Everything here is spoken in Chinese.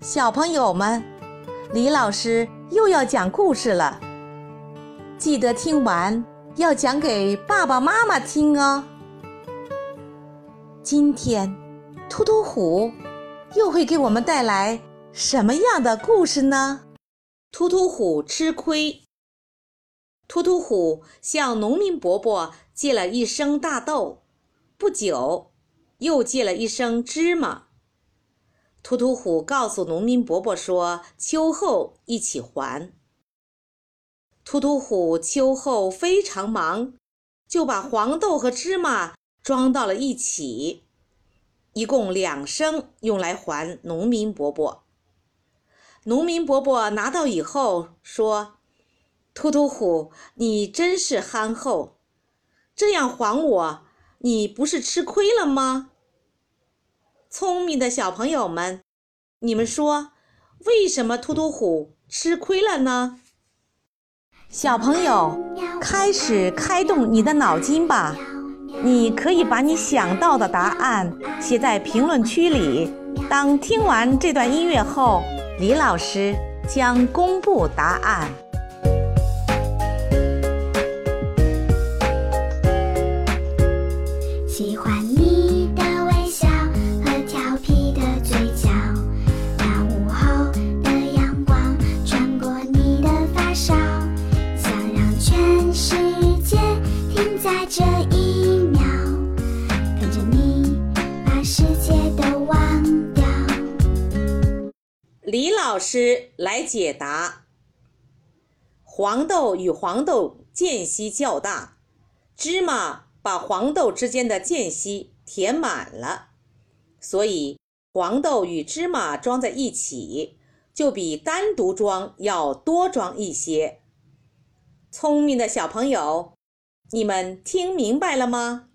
小朋友们，李老师又要讲故事了，记得听完要讲给爸爸妈妈听哦。今天，突突虎又会给我们带来什么样的故事呢？突突虎吃亏。突突虎向农民伯伯借了一升大豆，不久，又借了一升芝麻。秃秃虎告诉农民伯伯说：“秋后一起还。”秃秃虎秋后非常忙，就把黄豆和芝麻装到了一起，一共两升，用来还农民伯伯。农民伯伯拿到以后说：“秃秃虎，你真是憨厚，这样还我，你不是吃亏了吗？”聪明的小朋友们，你们说，为什么突突虎吃亏了呢？小朋友，开始开动你的脑筋吧！你可以把你想到的答案写在评论区里。当听完这段音乐后，李老师将公布答案。喜欢你的这一秒，跟着你把世界都忘掉。李老师来解答：黄豆与黄豆间隙较大，芝麻把黄豆之间的间隙填满了，所以黄豆与芝麻装在一起，就比单独装要多装一些。聪明的小朋友，你们听明白了吗？